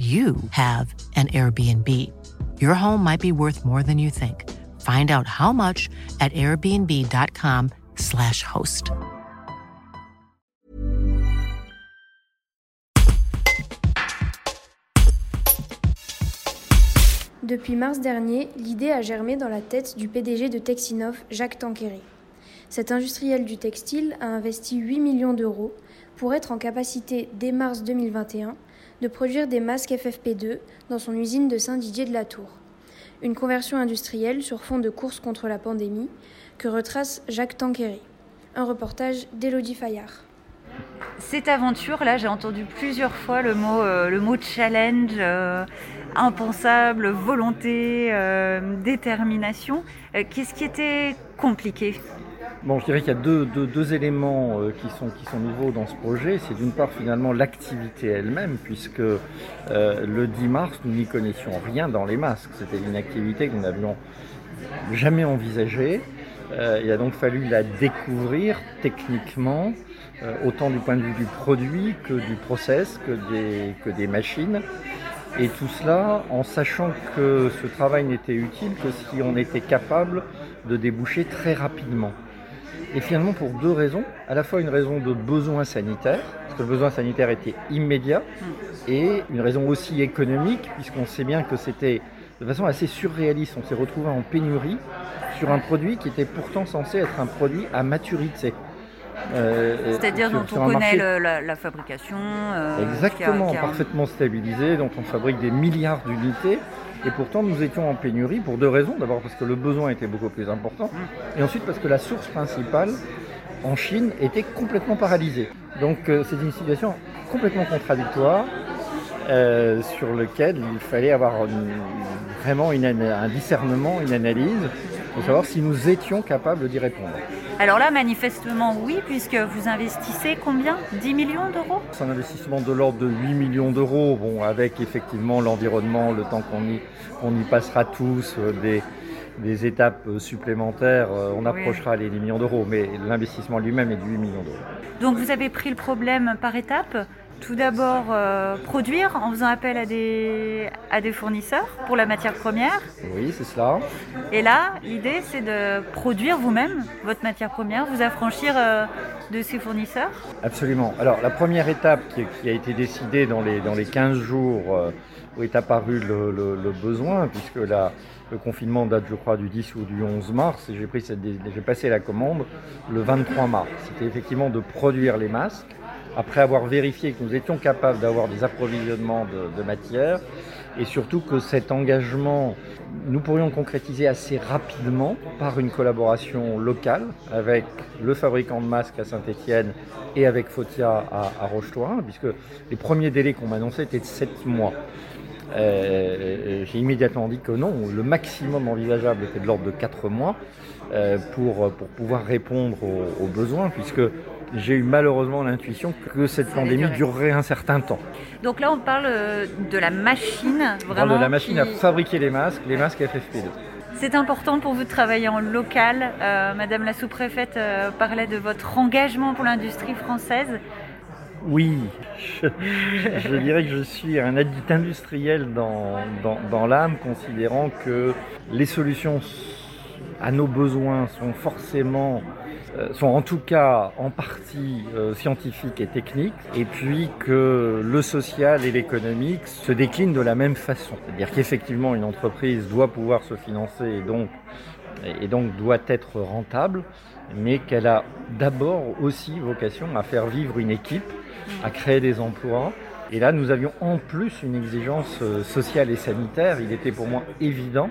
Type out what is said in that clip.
you have an Airbnb. Your home might be worth more than you think. Find out how much at airbnb.com/slash host. Depuis mars dernier, l'idée a germé dans la tête du PDG de Texinov, Jacques Tanqueray. Cet industriel du textile a investi 8 millions d'euros pour être en capacité, dès mars 2021, de produire des masques FFP2 dans son usine de Saint-Didier-de-la-Tour. Une conversion industrielle sur fond de course contre la pandémie que retrace Jacques Tanqueray. Un reportage d'Élodie Fayard. Cette aventure-là, j'ai entendu plusieurs fois le mot, euh, le mot challenge, euh, impensable, volonté, euh, détermination. Qu'est-ce qui était compliqué? Bon, je dirais qu'il y a deux, deux, éléments euh, qui, sont, qui sont nouveaux dans ce projet. C'est d'une part finalement l'activité elle-même, puisque euh, le 10 mars, nous n'y connaissions rien dans les masques. C'était une activité que nous n'avions jamais envisagée. Euh, il a donc fallu la découvrir techniquement, autant du point de vue du produit que du process, que des, que des machines. Et tout cela en sachant que ce travail n'était utile que si on était capable de déboucher très rapidement. Et finalement pour deux raisons. À la fois une raison de besoin sanitaire, parce que le besoin sanitaire était immédiat, et une raison aussi économique, puisqu'on sait bien que c'était de façon assez surréaliste. On s'est retrouvé en pénurie sur un produit qui était pourtant censé être un produit à maturité. Euh, C'est-à-dire dont on connaît la, fabrication. Euh, Exactement, parfaitement stabilisé, dont on fabrique des milliards d'unités. Et pourtant, nous étions en pénurie pour deux raisons. D'abord parce que le besoin était beaucoup plus important. Et ensuite parce que la source principale en Chine était complètement paralysée. Donc euh, c'est une situation complètement contradictoire sur lequel il fallait avoir vraiment un discernement, une analyse pour savoir si nous étions capables d'y répondre. Alors là, manifestement, oui, puisque vous investissez combien? 10 millions d'euros? C'est un investissement de l'ordre de 8 millions d'euros, bon, avec effectivement l'environnement, le temps qu'on y, on y passera tous, euh, des, des étapes euh, supplémentaires, euh, on approchera les 10 millions d'euros, mais l'investissement lui-même est de 8 millions d'euros. Donc vous avez pris le problème par étapes? Tout d'abord euh, produire en faisant appel à des, à des fournisseurs pour la matière première. Oui, c'est cela. Et là, l'idée, c'est de produire vous-même votre matière première, vous affranchir euh, de ces fournisseurs Absolument. Alors, la première étape qui, a été décidée dans les, dans les 15 jours euh, où est apparu le, besoin, puisque la, le confinement date, je crois, du 10 ou du 11 mars, et j'ai passé la commande le 23 mars. C'était effectivement de produire les masques après avoir vérifié que nous étions capables d'avoir des approvisionnements de, matière et surtout que cet engagement, nous pourrions concrétiser assez rapidement par une collaboration locale avec le fabricant de masques à Saint-Étienne et avec Fotia à, à puisque les premiers délais qu'on m'annonçait étaient de 7 mois. Euh, j'ai immédiatement dit que non, le maximum envisageable était de l'ordre de 4 mois pour, pour pouvoir répondre aux, aux besoins, puisque j'ai eu malheureusement l'intuition que cette pandémie durerait un certain temps. Donc là, on parle euh, de la machine, vraiment. On de la machine à fabriquer les masques, les masques FFP2. C'est important pour vous de travailler en local. Euh, Madame la sous-préfète euh, parlait de votre engagement pour l'industrie française. Oui, je, dirais que je suis un addict industriel dans, dans, dans l'âme, considérant que les solutions à nos besoins sont forcément euh, sont en tout cas en partie euh, scientifiques et techniques, et puis que le social et l'économique se déclinent de la même façon. C'est-à-dire qu'effectivement une entreprise doit pouvoir se financer et donc, et donc doit être rentable, mais qu'elle a d'abord aussi vocation à faire vivre une équipe, à créer des emplois. Et là, nous avions en plus une exigence euh, sociale et sanitaire. Il était pour moi évident